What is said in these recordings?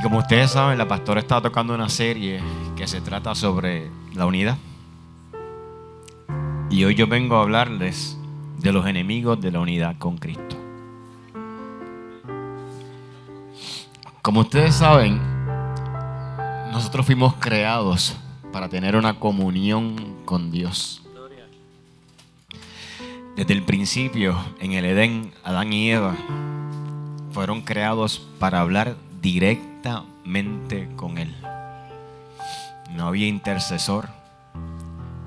Y como ustedes saben, la pastora está tocando una serie que se trata sobre la unidad. Y hoy yo vengo a hablarles de los enemigos de la unidad con Cristo. Como ustedes saben, nosotros fuimos creados para tener una comunión con Dios. Desde el principio, en el Edén, Adán y Eva fueron creados para hablar directamente con Él. No había intercesor,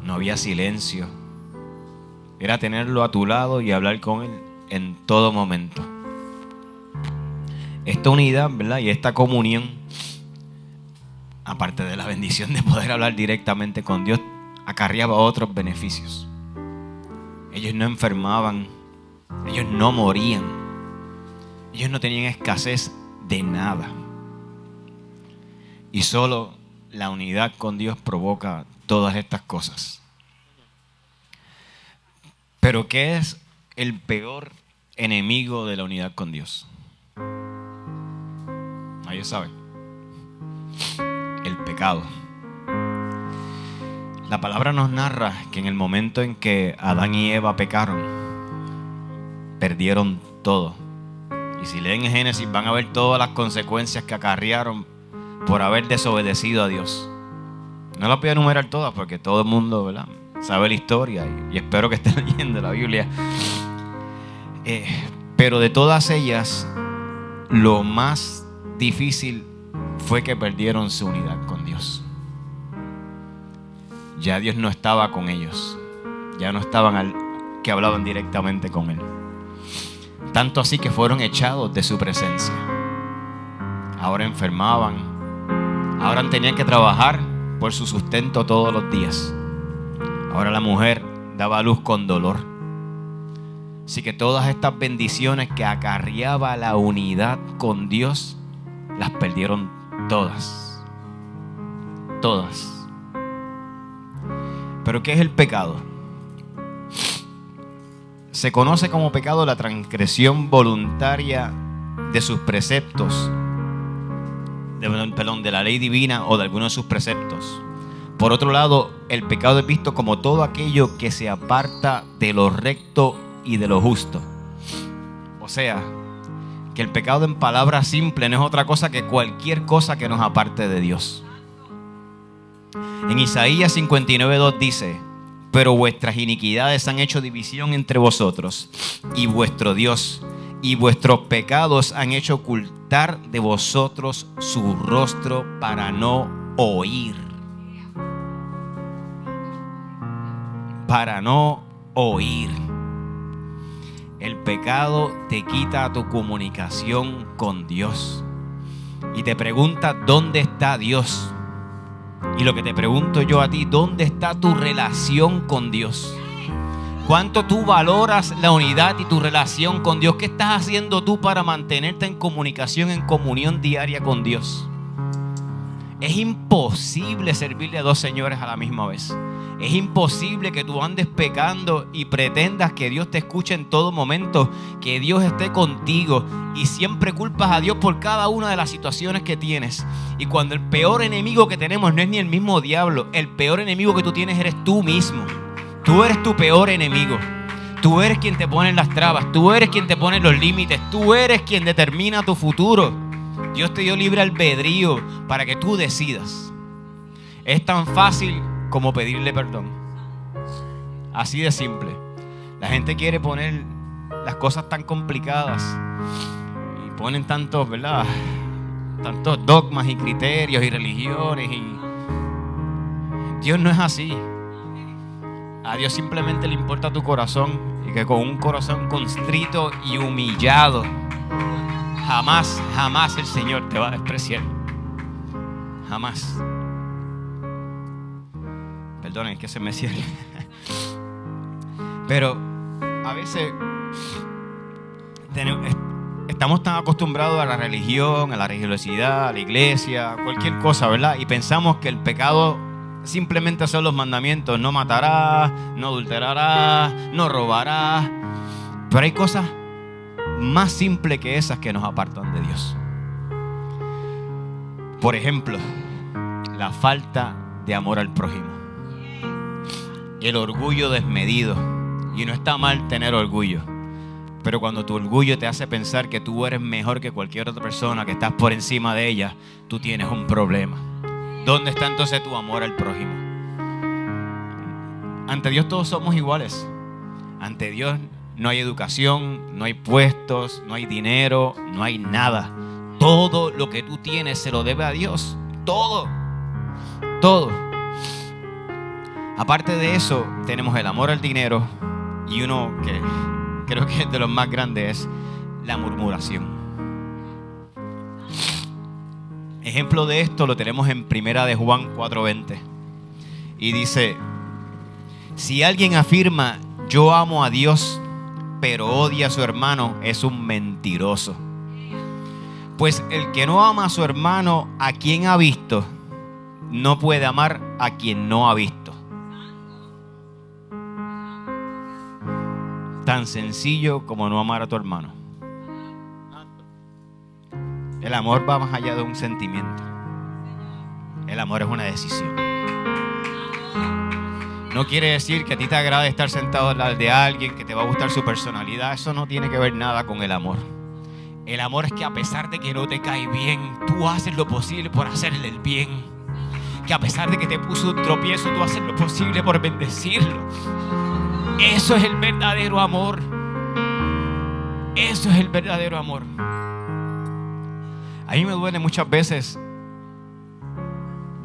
no había silencio. Era tenerlo a tu lado y hablar con Él en todo momento. Esta unidad, ¿verdad? Y esta comunión, aparte de la bendición de poder hablar directamente con Dios, acarreaba otros beneficios. Ellos no enfermaban, ellos no morían, ellos no tenían escasez de nada. Y solo la unidad con Dios provoca todas estas cosas. Pero ¿qué es el peor enemigo de la unidad con Dios? Nadie sabe. El pecado. La palabra nos narra que en el momento en que Adán y Eva pecaron, perdieron todo. Y si leen Génesis van a ver todas las consecuencias que acarrearon por haber desobedecido a Dios. No las voy a enumerar todas porque todo el mundo ¿verdad? sabe la historia y, espero que estén leyendo la Biblia. Eh, pero de todas ellas, lo más difícil fue que perdieron su unidad con Dios. Ya Dios no estaba con ellos. Ya no estaban al, que hablaban directamente con Él. Tanto así que fueron echados de su presencia. Ahora enfermaban. Ahora tenían que trabajar por su sustento todos los días. Ahora la mujer daba luz con dolor. Así que todas estas bendiciones que acarreaba la unidad con Dios, las perdieron todas. Todas. Pero ¿qué es el pecado? Se conoce como pecado la transgresión voluntaria de sus preceptos, de, perdón, de la ley divina o de algunos de sus preceptos. Por otro lado, el pecado es visto como todo aquello que se aparta de lo recto y de lo justo. O sea, que el pecado en palabras simples no es otra cosa que cualquier cosa que nos aparte de Dios. En Isaías 59.2 dice, pero vuestras iniquidades han hecho división entre vosotros y vuestro Dios, y vuestros pecados han hecho ocultar de vosotros su rostro para no oír. Para no oír. El pecado te quita tu comunicación con Dios. Y te pregunta, ¿dónde está Dios? Y lo que te pregunto yo a ti, ¿dónde está tu relación con Dios? ¿Cuánto tú valoras la unidad y tu relación con Dios? ¿Qué estás haciendo tú para mantenerte en comunicación, en comunión diaria con Dios? Es imposible servirle a dos señores a la misma vez. Es imposible que tú andes pecando y pretendas que Dios te escuche en todo momento, que Dios esté contigo y siempre culpas a Dios por cada una de las situaciones que tienes. Y cuando el peor enemigo que tenemos no es ni el mismo diablo, el peor enemigo que tú tienes eres tú mismo. Tú eres tu peor enemigo. Tú eres quien te pone las trabas, tú eres quien te pone los límites, tú eres quien determina tu futuro. Dios te dio libre albedrío para que tú decidas. Es tan fácil como pedirle perdón. Así de simple. La gente quiere poner las cosas tan complicadas y ponen tantos, ¿verdad? Tantos dogmas y criterios y religiones y Dios no es así. A Dios simplemente le importa tu corazón y que con un corazón constrito y humillado jamás, jamás el Señor te va a despreciar. Jamás. Perdonen que se me cierre. Pero a veces estamos tan acostumbrados a la religión, a la religiosidad, a la iglesia, cualquier cosa, ¿verdad? Y pensamos que el pecado simplemente son los mandamientos. No matarás, no adulterarás, no robarás. Pero hay cosas más simples que esas que nos apartan de Dios. Por ejemplo, la falta de amor al prójimo. El orgullo desmedido. Y no está mal tener orgullo. Pero cuando tu orgullo te hace pensar que tú eres mejor que cualquier otra persona, que estás por encima de ella, tú tienes un problema. ¿Dónde está entonces tu amor al prójimo? Ante Dios todos somos iguales. Ante Dios no hay educación, no hay puestos, no hay dinero, no hay nada. Todo lo que tú tienes se lo debe a Dios. Todo. Todo. Aparte de eso, tenemos el amor al dinero y uno que creo que es de los más grandes es la murmuración. Ejemplo de esto lo tenemos en Primera de Juan 4:20. Y dice, si alguien afirma, yo amo a Dios, pero odia a su hermano, es un mentiroso. Pues el que no ama a su hermano, a quien ha visto, no puede amar a quien no ha visto. Tan sencillo como no amar a tu hermano. El amor va más allá de un sentimiento. El amor es una decisión. No quiere decir que a ti te agrade estar sentado al lado de alguien, que te va a gustar su personalidad. Eso no tiene que ver nada con el amor. El amor es que a pesar de que no te cae bien, tú haces lo posible por hacerle el bien. Que a pesar de que te puso un tropiezo, tú haces lo posible por bendecirlo. Eso es el verdadero amor. Eso es el verdadero amor. A mí me duele muchas veces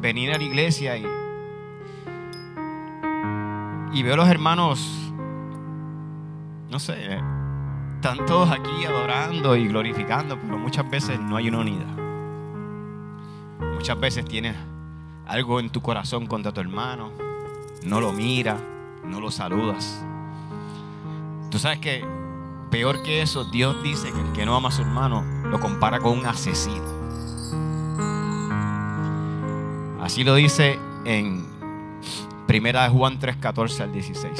venir a la iglesia y, y veo a los hermanos, no sé, están todos aquí adorando y glorificando, pero muchas veces no hay una unidad. Muchas veces tienes algo en tu corazón contra tu hermano, no lo mira, no lo saludas. Tú sabes que peor que eso, Dios dice que el que no ama a su hermano lo compara con un asesino. Así lo dice en Primera de Juan 3, 14 al 16.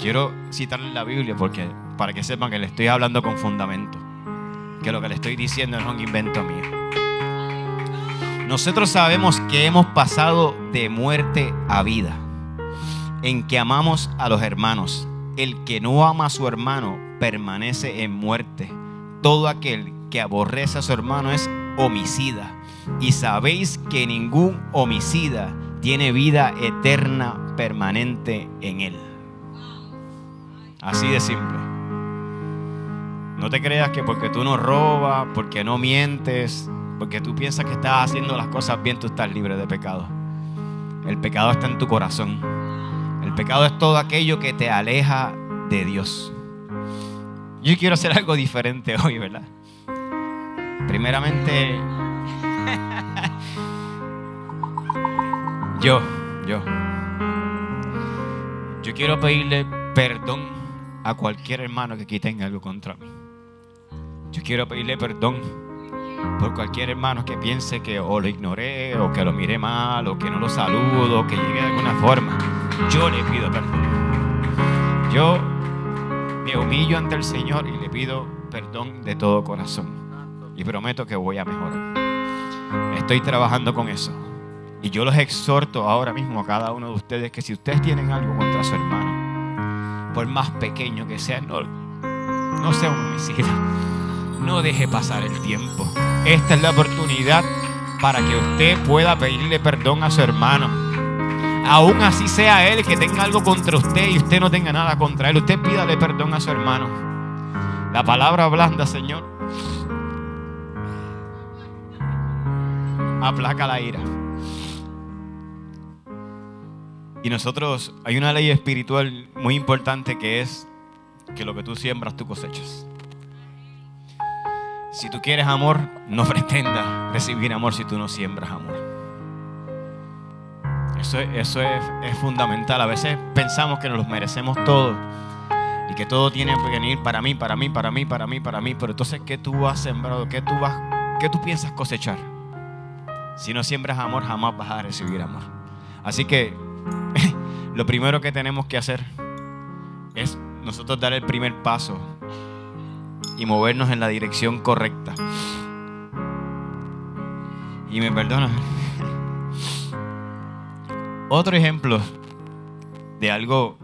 Quiero citarle la Biblia porque, para que sepan que le estoy hablando con fundamento. Que lo que le estoy diciendo no es un invento mío. Nosotros sabemos que hemos pasado de muerte a vida, en que amamos a los hermanos. El que no ama a su hermano permanece en muerte. Todo aquel que aborrece a su hermano es homicida. Y sabéis que ningún homicida tiene vida eterna permanente en él. Así de simple. No te creas que porque tú no robas, porque no mientes, porque tú piensas que estás haciendo las cosas bien, tú estás libre de pecado. El pecado está en tu corazón. El pecado es todo aquello que te aleja de Dios. Yo quiero hacer algo diferente hoy, ¿verdad? Primeramente, yo, yo, yo quiero pedirle perdón a cualquier hermano que aquí tenga algo contra mí. Yo quiero pedirle perdón por cualquier hermano que piense que o lo ignoré, o que lo miré mal, o que no lo saludo, o que llegue de alguna forma. Yo le pido perdón. Yo me humillo ante el Señor y le pido perdón de todo corazón. Y prometo que voy a mejorar. Estoy trabajando con eso. Y yo los exhorto ahora mismo a cada uno de ustedes que si ustedes tienen algo contra su hermano, por más pequeño que sea, no, no sea un homicida. No deje pasar el tiempo. Esta es la oportunidad para que usted pueda pedirle perdón a su hermano. Aún así sea él que tenga algo contra usted y usted no tenga nada contra él. Usted pídale perdón a su hermano. La palabra blanda, Señor, aplaca la ira. Y nosotros, hay una ley espiritual muy importante que es que lo que tú siembras, tú cosechas. Si tú quieres amor, no pretendas recibir amor si tú no siembras amor. Eso, eso es, es, fundamental. A veces pensamos que nos los merecemos todos y que todo tiene que venir para mí, para mí, para mí, para mí, para mí. Pero entonces, ¿qué tú has sembrado? ¿Qué tú, vas, qué tú piensas cosechar? Si no siembras amor, jamás vas a recibir amor. Así que lo primero que tenemos que hacer es nosotros dar el primer paso y movernos en la dirección correcta. Y me perdona. Otro ejemplo de algo,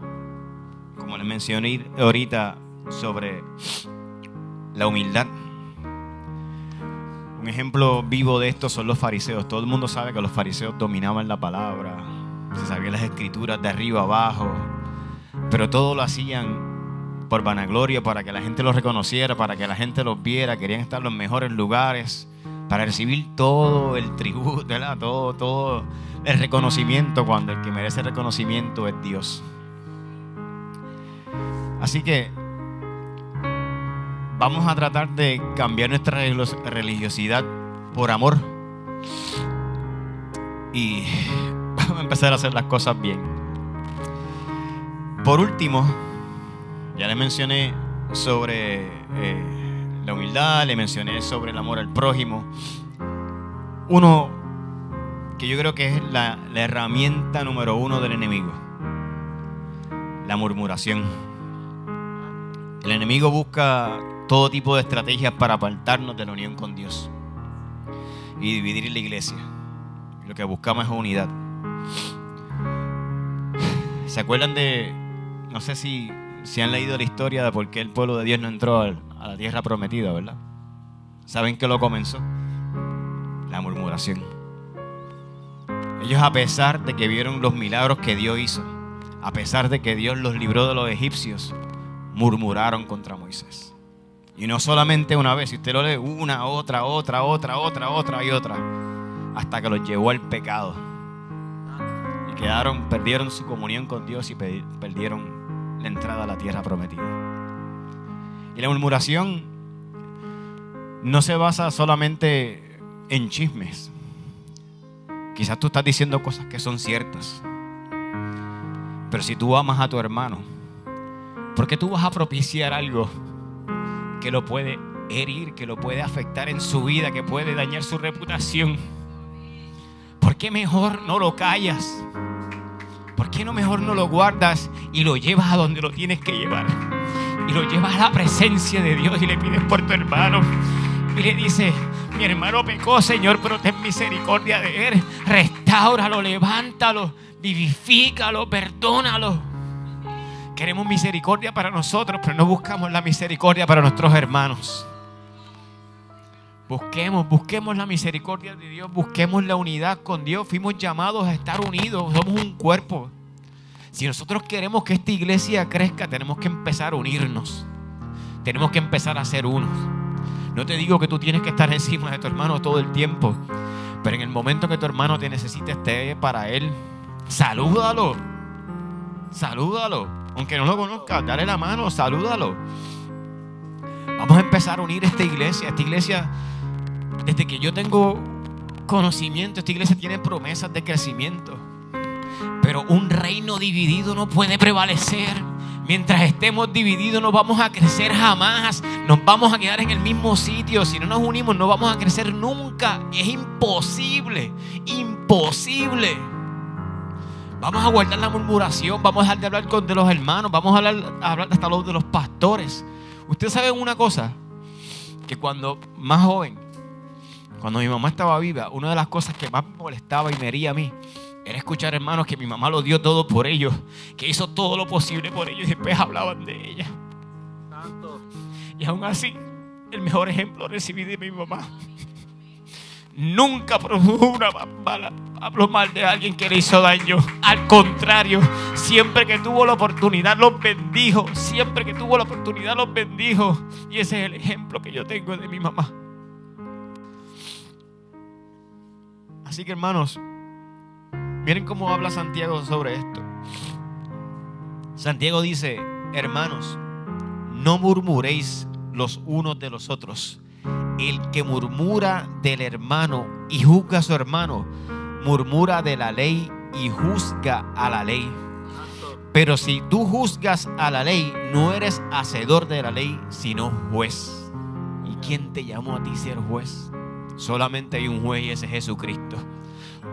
como les mencioné ahorita, sobre la humildad. Un ejemplo vivo de esto son los fariseos. Todo el mundo sabe que los fariseos dominaban la palabra, se sabían las escrituras de arriba abajo, pero todo lo hacían por vanagloria, para que la gente los reconociera, para que la gente los viera, querían estar en los mejores lugares, para recibir todo el tributo, todo, todo el reconocimiento, cuando el que merece reconocimiento es Dios. Así que vamos a tratar de cambiar nuestra religiosidad por amor. Y vamos a empezar a hacer las cosas bien. Por último, ya le mencioné sobre eh, la humildad, le mencioné sobre el amor al prójimo. Uno que yo creo que es la herramienta número uno del enemigo, la murmuración. El enemigo busca todo tipo de estrategias para apartarnos de la unión con Dios y dividir la iglesia. Lo que buscamos es unidad. ¿Se acuerdan de, no sé si, si han leído la historia de por qué el pueblo de Dios no entró a la tierra prometida, ¿verdad? ¿Saben qué lo comenzó? La murmuración. Ellos a pesar de que vieron los milagros que Dios hizo, a pesar de que Dios los libró de los egipcios, murmuraron contra Moisés. Y no solamente una vez, si usted lo lee una, otra, otra, otra, otra, otra y otra, hasta que los llevó al pecado. Y quedaron, perdieron su comunión con Dios y perdieron la entrada a la tierra prometida. Y la murmuración no se basa solamente en chismes. Quizás tú estás diciendo cosas que son ciertas. Pero si tú amas a tu hermano, ¿por qué tú vas a propiciar algo que lo puede herir, que lo puede afectar en su vida, que puede dañar su reputación. ¿Por qué mejor no lo callas? ¿Por qué no mejor no lo guardas y lo llevas a donde lo tienes que llevar? Y lo llevas a la presencia de Dios y le pides por tu hermano. Y le dices, mi hermano pecó, Señor, pero ten misericordia de él. Restáuralo, levántalo, vivifícalo, perdónalo. Queremos misericordia para nosotros, pero no buscamos la misericordia para nuestros hermanos. Busquemos, busquemos la misericordia de Dios, busquemos la unidad con Dios. Fuimos llamados a estar unidos, somos un cuerpo. Si nosotros queremos que esta iglesia crezca, tenemos que empezar a unirnos. Tenemos que empezar a ser unos. No te digo que tú tienes que estar encima de tu hermano todo el tiempo, pero en el momento que tu hermano te necesite, esté para él. Salúdalo. Salúdalo. Aunque no lo conozca, dale la mano, salúdalo. Vamos a empezar a unir esta iglesia. Esta iglesia, desde que yo tengo conocimiento, esta iglesia tiene promesas de crecimiento. Pero un reino dividido no puede prevalecer. Mientras estemos divididos no vamos a crecer jamás. Nos vamos a quedar en el mismo sitio. Si no nos unimos no vamos a crecer nunca. Es imposible. Imposible. Vamos a guardar la murmuración, vamos a dejar de hablar con de los hermanos, vamos a hablar, hablar hasta los de los pastores. Ustedes saben una cosa, que cuando más joven, cuando mi mamá estaba viva, una de las cosas que más me molestaba y me hería a mí era escuchar hermanos que mi mamá lo dio todo por ellos, que hizo todo lo posible por ellos y después hablaban de ella. Y aún así, el mejor ejemplo recibí de mi mamá. Nunca produjo una bala hablo mal de alguien que le hizo daño. Al contrario, siempre que tuvo la oportunidad los bendijo. Siempre que tuvo la oportunidad los bendijo. Y ese es el ejemplo que yo tengo de mi mamá. Así que hermanos, miren cómo habla Santiago sobre esto. Santiago dice, hermanos, no murmuréis los unos de los otros. El que murmura del hermano y juzga a su hermano, murmura de la ley y juzga a la ley. Pero si tú juzgas a la ley, no eres hacedor de la ley, sino juez. ¿Y quién te llamó a ti ser juez? Solamente hay un juez y ese es Jesucristo.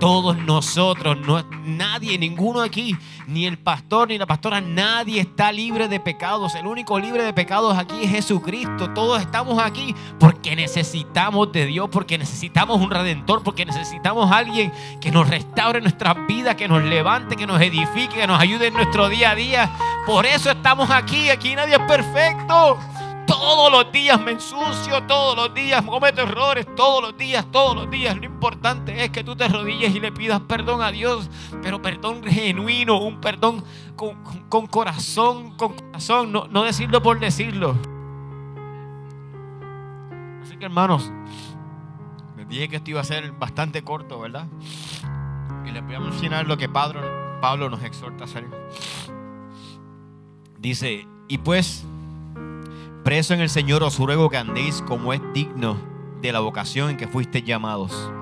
Todos nosotros, no, nadie, ninguno aquí, ni el pastor ni la pastora, nadie está libre de pecados. El único libre de pecados aquí es Jesucristo. Todos estamos aquí porque necesitamos de Dios, porque necesitamos un redentor, porque necesitamos a alguien que nos restaure nuestras vidas, que nos levante, que nos edifique, que nos ayude en nuestro día a día. Por eso estamos aquí. Aquí nadie es perfecto. Todos los días me ensucio, todos los días cometo errores, todos los días, todos los días. Lo importante es que tú te arrodilles y le pidas perdón a Dios, pero perdón genuino, un perdón con, corazón, con corazón, no, no decirlo por decirlo. Así que hermanos, les dije que esto iba a ser bastante corto, ¿verdad? Y les voy a mencionar lo que Pablo, Pablo nos exhorta a hacer. Dice, y pues Preso en el Señor os ruego que andéis como es digno de la vocación en que fuisteis llamados,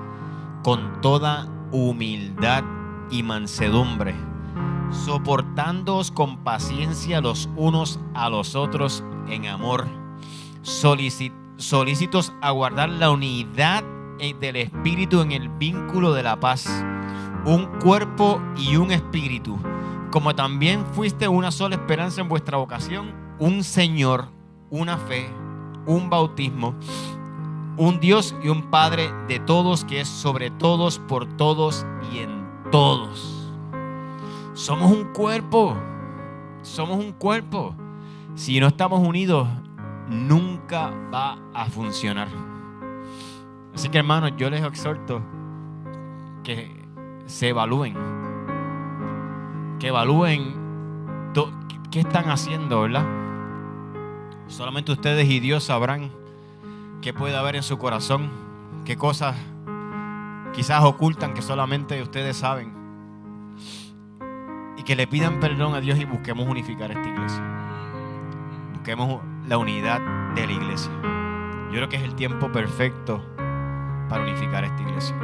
con toda humildad y mansedumbre, soportándoos con paciencia los unos a los otros en amor, solícitos a guardar la unidad del Espíritu en el vínculo de la paz, un cuerpo y un espíritu, como también fuiste una sola esperanza en vuestra vocación, un Señor, una fe, un bautismo, un Dios y un Padre de todos que es sobre todos, por todos y en todos. Somos un cuerpo, somos un cuerpo. Si no estamos unidos, nunca va a funcionar. Así que hermanos, yo les exhorto que se evalúen, que evalúen qué están haciendo, ¿verdad? Solamente ustedes y Dios sabrán qué puede haber en su corazón, qué cosas quizás ocultan que solamente ustedes saben. Y que le pidan perdón a Dios y busquemos unificar esta iglesia. Busquemos la unidad de la iglesia. Yo creo que es el tiempo perfecto para unificar esta iglesia.